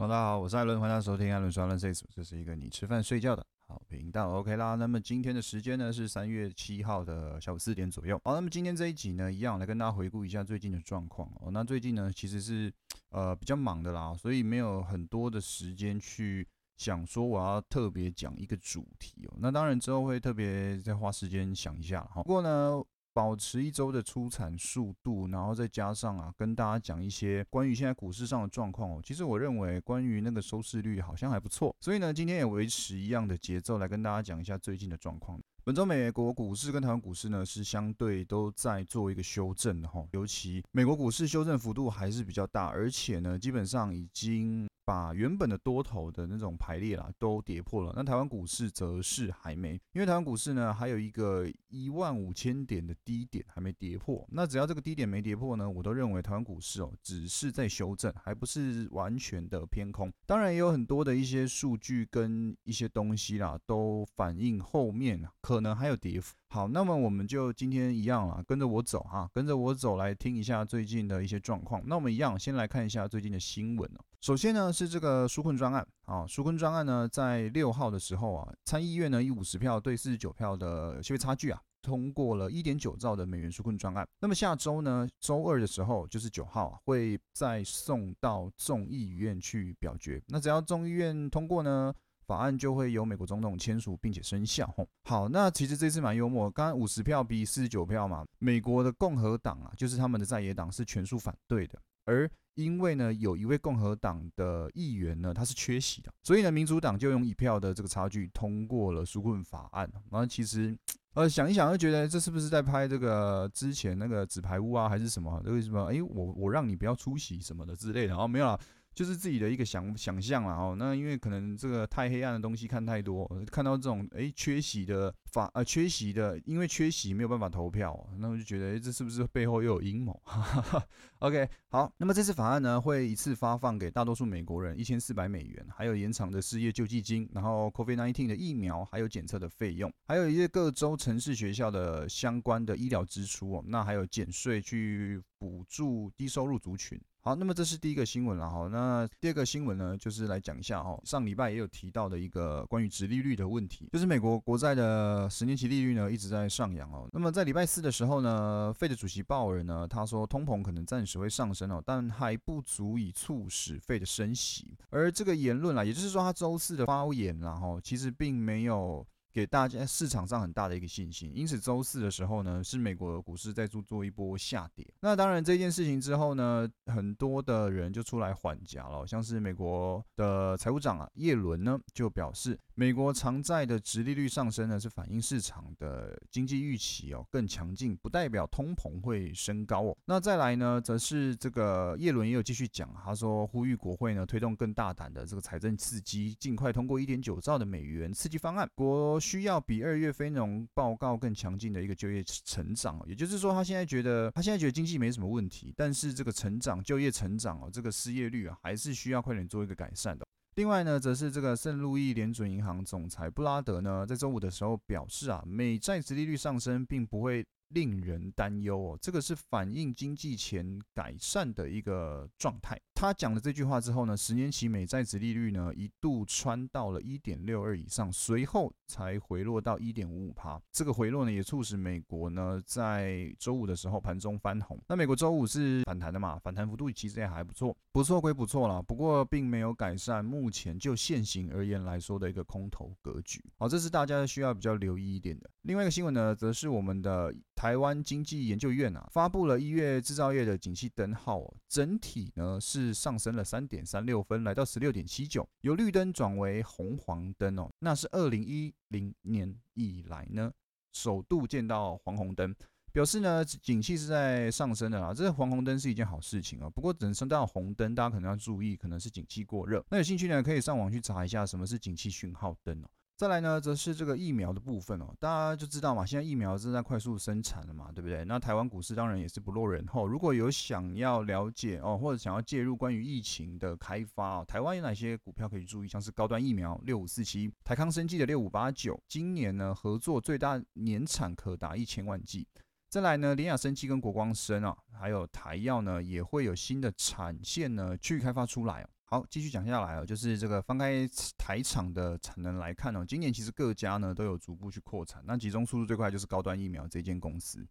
大家好，我是艾伦，欢迎收听艾伦说论 s 这是一个你吃饭睡觉的好频道。OK 啦，那么今天的时间呢是三月七号的下午四点左右。好，那么今天这一集呢，一样来跟大家回顾一下最近的状况哦。那最近呢，其实是呃比较忙的啦，所以没有很多的时间去想说我要特别讲一个主题哦。那当然之后会特别再花时间想一下哈。不过呢。保持一周的出产速度，然后再加上啊，跟大家讲一些关于现在股市上的状况哦。其实我认为关于那个收视率好像还不错，所以呢，今天也维持一样的节奏来跟大家讲一下最近的状况。本周美国股市跟台湾股市呢是相对都在做一个修正的哈，尤其美国股市修正幅度还是比较大，而且呢，基本上已经。把原本的多头的那种排列啦都跌破了，那台湾股市则是还没，因为台湾股市呢还有一个一万五千点的低点还没跌破，那只要这个低点没跌破呢，我都认为台湾股市哦只是在修正，还不是完全的偏空。当然也有很多的一些数据跟一些东西啦，都反映后面可能还有跌幅。好，那么我们就今天一样啊，跟着我走哈，跟着我走来听一下最近的一些状况。那我们一样先来看一下最近的新闻哦。首先呢是这个纾困专案啊，纾困专案呢在六号的时候啊，参议院呢以五十票对四十九票的些微差距啊，通过了一点九兆的美元纾困专案。那么下周呢，周二的时候就是九号啊，会再送到众议院去表决。那只要众议院通过呢？法案就会由美国总统签署并且生效。吼，好，那其实这次蛮幽默，刚刚五十票比四十九票嘛，美国的共和党啊，就是他们的在野党是全数反对的，而因为呢，有一位共和党的议员呢，他是缺席的，所以呢，民主党就用一票的这个差距通过了纾困法案。然后其实，呃，想一想就觉得这是不是在拍这个之前那个纸牌屋啊，还是什么？为什么？哎，我我让你不要出席什么的之类的，然后没有了。就是自己的一个想想象了哦，那因为可能这个太黑暗的东西看太多，看到这种哎缺席的法呃缺席的，因为缺席没有办法投票，那我就觉得哎这是不是背后又有阴谋？OK 好，那么这次法案呢会一次发放给大多数美国人一千四百美元，还有延长的失业救济金，然后 COVID-19 的疫苗还有检测的费用，还有一些各州城市学校的相关的医疗支出哦，那还有减税去补助低收入族群。好，那么这是第一个新闻了哈。那第二个新闻呢，就是来讲一下哈，上礼拜也有提到的一个关于直利率的问题，就是美国国债的十年期利率呢一直在上扬哦。那么在礼拜四的时候呢，费的主席鲍尔呢，他说通膨可能暂时会上升哦，但还不足以促使费的升息。而这个言论啦，也就是说他周四的发言然后其实并没有。给大家市场上很大的一个信心，因此周四的时候呢，是美国股市在做做一波下跌。那当然这件事情之后呢，很多的人就出来缓颊了，像是美国的财务长啊叶伦呢就表示。美国长债的直利率上升呢，是反映市场的经济预期哦更强劲，不代表通膨会升高哦。那再来呢，则是这个叶伦也有继续讲，他说呼吁国会呢推动更大胆的这个财政刺激，尽快通过一点九兆的美元刺激方案。国需要比二月非农报告更强劲的一个就业成长，也就是说，他现在觉得他现在觉得经济没什么问题，但是这个成长就业成长哦，这个失业率啊，还是需要快点做一个改善的。另外呢，则是这个圣路易联准银行总裁布拉德呢，在周五的时候表示啊，美债殖利率上升并不会。令人担忧哦，这个是反映经济前改善的一个状态。他讲了这句话之后呢，十年期美债值利率呢一度穿到了一点六二以上，随后才回落到一点五五帕。这个回落呢，也促使美国呢在周五的时候盘中翻红。那美国周五是反弹的嘛？反弹幅度其实也还不错，不错归不错啦，不过并没有改善目前就现行而言来说的一个空头格局。好，这是大家需要比较留意一点的。另外一个新闻呢，则是我们的。台湾经济研究院啊，发布了一月制造业的景气灯号，整体呢是上升了三点三六分，来到十六点七九，由绿灯转为红黄灯哦，那是二零一零年以来呢首度见到黄红灯，表示呢景气是在上升的啦，这黄红灯是一件好事情啊，不过等升到红灯，大家可能要注意，可能是景气过热，那有兴趣呢可以上网去查一下什么是景气讯号灯哦。再来呢，则是这个疫苗的部分哦，大家就知道嘛，现在疫苗正在快速生产了嘛，对不对？那台湾股市当然也是不落人后。如果有想要了解哦，或者想要介入关于疫情的开发哦，台湾有哪些股票可以注意？像是高端疫苗六五四七，台康生技的六五八九，今年呢合作最大年产可达一千万剂。再来呢，联雅生技跟国光生啊，还有台药呢，也会有新的产线呢去开发出来。好，继续讲下来哦，就是这个翻开台厂的产能来看哦，今年其实各家呢都有逐步去扩产，那集中速度最快就是高端疫苗这间公司。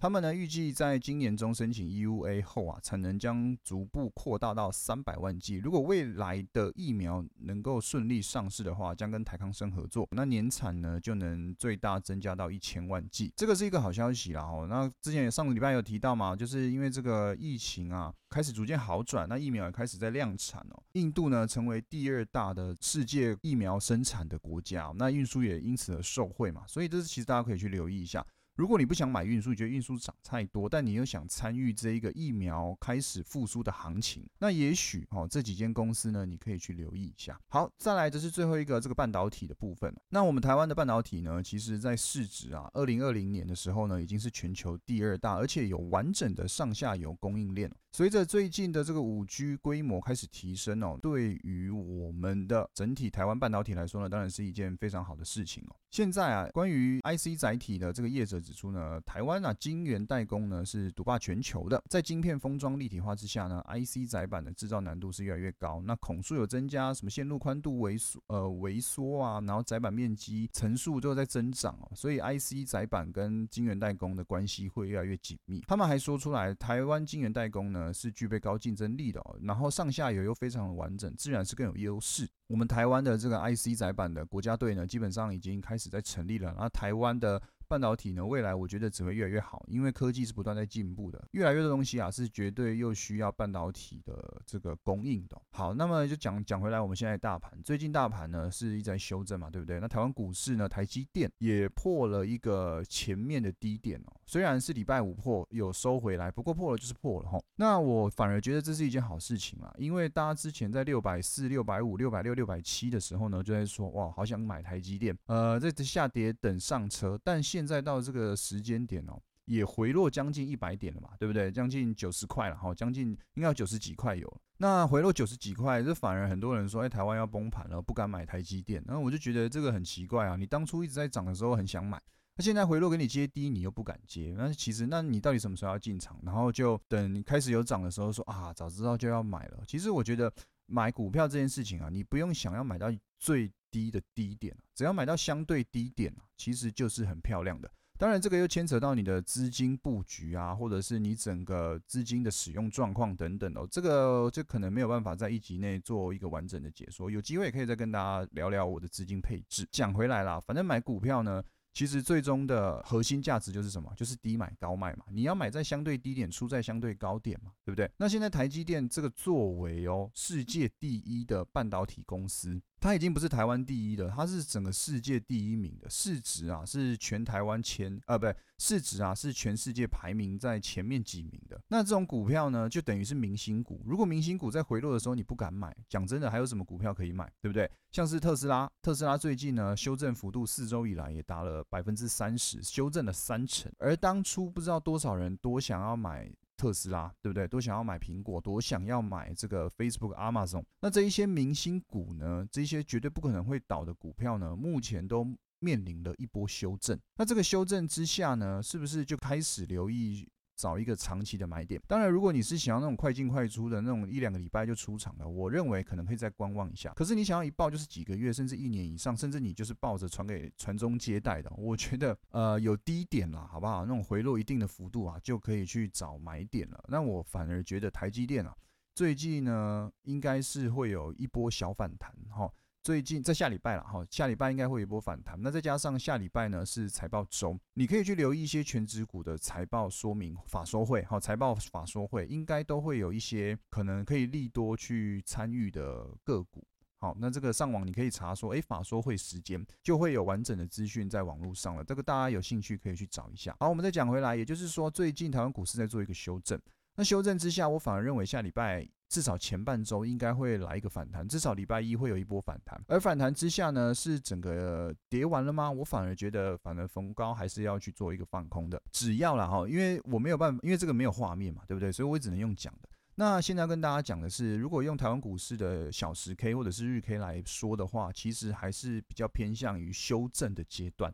他们呢预计在今年中申请 EUA 后啊，产能将逐步扩大到三百万剂。如果未来的疫苗能够顺利上市的话，将跟台康生合作，那年产呢就能最大增加到一千万剂。这个是一个好消息啦哦。那之前上个礼拜有提到嘛，就是因为这个疫情啊开始逐渐好转，那疫苗也开始在量产哦。印度呢成为第二大的世界疫苗生产的国家，那运输也因此而受惠嘛。所以这是其实大家可以去留意一下。如果你不想买运输，觉得运输涨太多，但你又想参与这一个疫苗开始复苏的行情，那也许哦这几间公司呢，你可以去留意一下。好，再来这是最后一个这个半导体的部分。那我们台湾的半导体呢，其实在市值啊，二零二零年的时候呢，已经是全球第二大，而且有完整的上下游供应链。随着最近的这个五 G 规模开始提升哦，对于我们的整体台湾半导体来说呢，当然是一件非常好的事情哦。现在啊，关于 IC 载体的这个业者指出呢，台湾啊晶圆代工呢是独霸全球的，在晶片封装立体化之下呢，IC 载板的制造难度是越来越高，那孔数有增加，什么线路宽度萎缩呃萎缩啊，然后载板面积层数都在增长哦，所以 IC 载板跟晶圆代工的关系会越来越紧密。他们还说出来，台湾晶圆代工呢。呃，是具备高竞争力的，然后上下游又非常的完整，自然是更有优势。我们台湾的这个 IC 载板的国家队呢，基本上已经开始在成立了，然后台湾的。半导体呢，未来我觉得只会越来越好，因为科技是不断在进步的，越来越多东西啊是绝对又需要半导体的这个供应的。好，那么就讲讲回来，我们现在大盘最近大盘呢是一直在修正嘛，对不对？那台湾股市呢，台积电也破了一个前面的低点哦，虽然是礼拜五破有收回来，不过破了就是破了哈。那我反而觉得这是一件好事情啊，因为大家之前在六百四、六百五、六百六、六百七的时候呢，就在说哇，好想买台积电，呃，在下跌等上车，但现在到这个时间点哦，也回落将近一百点了嘛，对不对？将近九十块了哈，将近应该要九十几块有。那回落九十几块，这反而很多人说，哎，台湾要崩盘了，不敢买台积电。然后我就觉得这个很奇怪啊，你当初一直在涨的时候很想买，那现在回落给你接低，你又不敢接。那其实，那你到底什么时候要进场？然后就等开始有涨的时候说啊，早知道就要买了。其实我觉得买股票这件事情啊，你不用想要买到最。低的低点只要买到相对低点其实就是很漂亮的。当然，这个又牵扯到你的资金布局啊，或者是你整个资金的使用状况等等哦。这个就可能没有办法在一集内做一个完整的解说，有机会可以再跟大家聊聊我的资金配置。讲回来啦，反正买股票呢。其实最终的核心价值就是什么？就是低买高卖嘛。你要买在相对低点，出在相对高点嘛，对不对？那现在台积电这个作为哦世界第一的半导体公司，它已经不是台湾第一了，它是整个世界第一名的市值啊，是全台湾前啊，不对，市值啊是全世界排名在前面几名的。那这种股票呢，就等于是明星股。如果明星股在回落的时候你不敢买，讲真的，还有什么股票可以买，对不对？像是特斯拉，特斯拉最近呢修正幅度四周以来也达了百分之三十，修正了三成。而当初不知道多少人多想要买特斯拉，对不对？都想要买苹果，都想要买这个 Facebook、Amazon。那这一些明星股呢，这些绝对不可能会倒的股票呢，目前都面临了一波修正。那这个修正之下呢，是不是就开始留意？找一个长期的买点。当然，如果你是想要那种快进快出的那种一两个礼拜就出场的，我认为可能可以再观望一下。可是你想要一报就是几个月，甚至一年以上，甚至你就是抱着传给传宗接代的，我觉得呃有低点了，好不好？那种回落一定的幅度啊，就可以去找买点了。那我反而觉得台积电啊，最近呢应该是会有一波小反弹哈。最近在下礼拜了哈，下礼拜应该会有一波反弹。那再加上下礼拜呢是财报周，你可以去留意一些全指股的财报说明法说会，好，财报法说会应该都会有一些可能可以利多去参与的个股。好，那这个上网你可以查说，哎，法说会时间就会有完整的资讯在网络上了。这个大家有兴趣可以去找一下。好，我们再讲回来，也就是说最近台湾股市在做一个修正。那修正之下，我反而认为下礼拜。至少前半周应该会来一个反弹，至少礼拜一会有一波反弹。而反弹之下呢，是整个跌完了吗？我反而觉得，反而逢高还是要去做一个放空的。只要了哈，因为我没有办法，因为这个没有画面嘛，对不对？所以我只能用讲的。那现在跟大家讲的是，如果用台湾股市的小时 K 或者是日 K 来说的话，其实还是比较偏向于修正的阶段。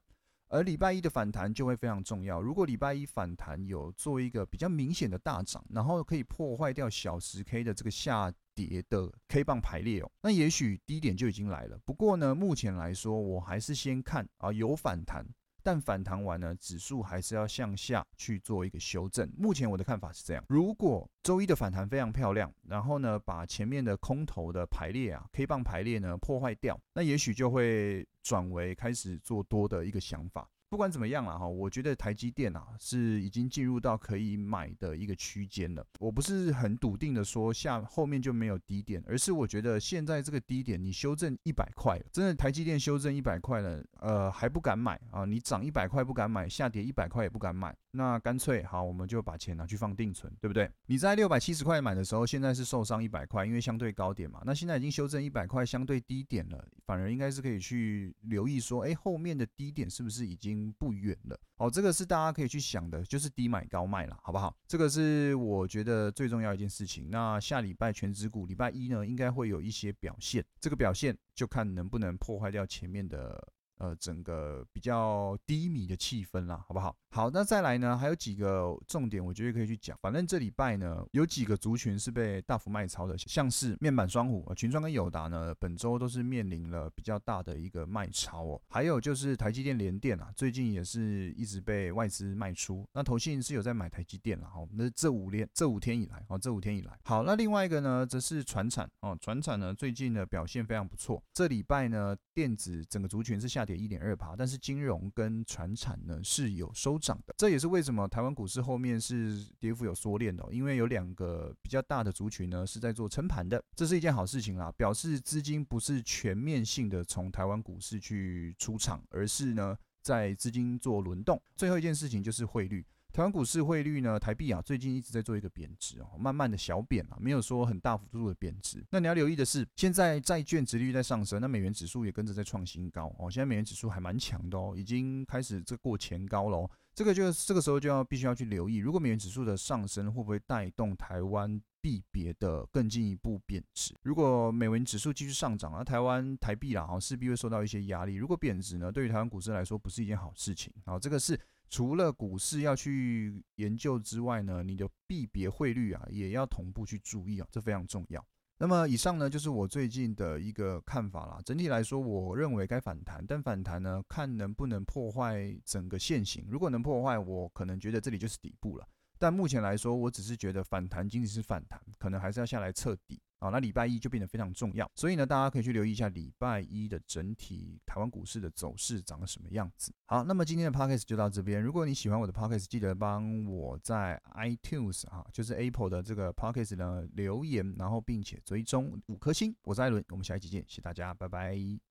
而礼拜一的反弹就会非常重要。如果礼拜一反弹有做一个比较明显的大涨，然后可以破坏掉小十 K 的这个下跌的 K 棒排列哦，那也许低点就已经来了。不过呢，目前来说，我还是先看啊有反弹。但反弹完呢，指数还是要向下去做一个修正。目前我的看法是这样：如果周一的反弹非常漂亮，然后呢，把前面的空头的排列啊，K 棒排列呢破坏掉，那也许就会转为开始做多的一个想法。不管怎么样了哈，我觉得台积电啊是已经进入到可以买的一个区间了。我不是很笃定的说下后面就没有低点，而是我觉得现在这个低点你修正一百块，真的台积电修正一百块了，呃还不敢买啊？你涨一百块不敢买，下跌一百块也不敢买。那干脆好，我们就把钱拿去放定存，对不对？你在六百七十块买的时候，现在是受伤一百块，因为相对高点嘛。那现在已经修正一百块，相对低点了，反而应该是可以去留意说，哎，后面的低点是不是已经不远了？哦，这个是大家可以去想的，就是低买高卖了，好不好？这个是我觉得最重要一件事情。那下礼拜全指股礼拜一呢，应该会有一些表现，这个表现就看能不能破坏掉前面的。呃，整个比较低迷的气氛啦，好不好？好，那再来呢，还有几个重点，我觉得可以去讲。反正这礼拜呢，有几个族群是被大幅卖超的，像是面板双虎、群创跟友达呢，本周都是面临了比较大的一个卖超哦。还有就是台积电、联电啊，最近也是一直被外资卖出。那投信是有在买台积电了，好。那这五天这五天以来，哦，这五天以来，好，那另外一个呢，则是船产哦，船产呢最近的表现非常不错。这礼拜呢，电子整个族群是下。跌一点二趴，但是金融跟船产呢是有收涨的，这也是为什么台湾股市后面是跌幅有缩练的，因为有两个比较大的族群呢是在做撑盘的，这是一件好事情啦，表示资金不是全面性的从台湾股市去出场，而是呢在资金做轮动。最后一件事情就是汇率。台湾股市汇率呢？台币啊，最近一直在做一个贬值哦，慢慢的小贬啊，没有说很大幅度的贬值。那你要留意的是，现在债券值率在上升，那美元指数也跟着在创新高哦。现在美元指数还蛮强的哦，已经开始这过前高了哦。这个就这个时候就要必须要去留意，如果美元指数的上升会不会带动台湾币别的更进一步贬值？如果美元指数继续上涨，那台湾台币啦，哈，势必会受到一些压力。如果贬值呢，对于台湾股市来说不是一件好事情啊。这个是。除了股市要去研究之外呢，你的币别汇率啊也要同步去注意啊，这非常重要。那么以上呢就是我最近的一个看法啦。整体来说，我认为该反弹，但反弹呢看能不能破坏整个线形。如果能破坏，我可能觉得这里就是底部了。但目前来说，我只是觉得反弹仅仅是反弹，可能还是要下来测底。好，那礼拜一就变得非常重要，所以呢，大家可以去留意一下礼拜一的整体台湾股市的走势长什么样子。好，那么今天的 podcast 就到这边。如果你喜欢我的 podcast，记得帮我在 iTunes 啊，就是 Apple 的这个 podcast 呢留言，然后并且追踪五颗星。我是艾伦，我们下一期见，谢谢大家，拜拜。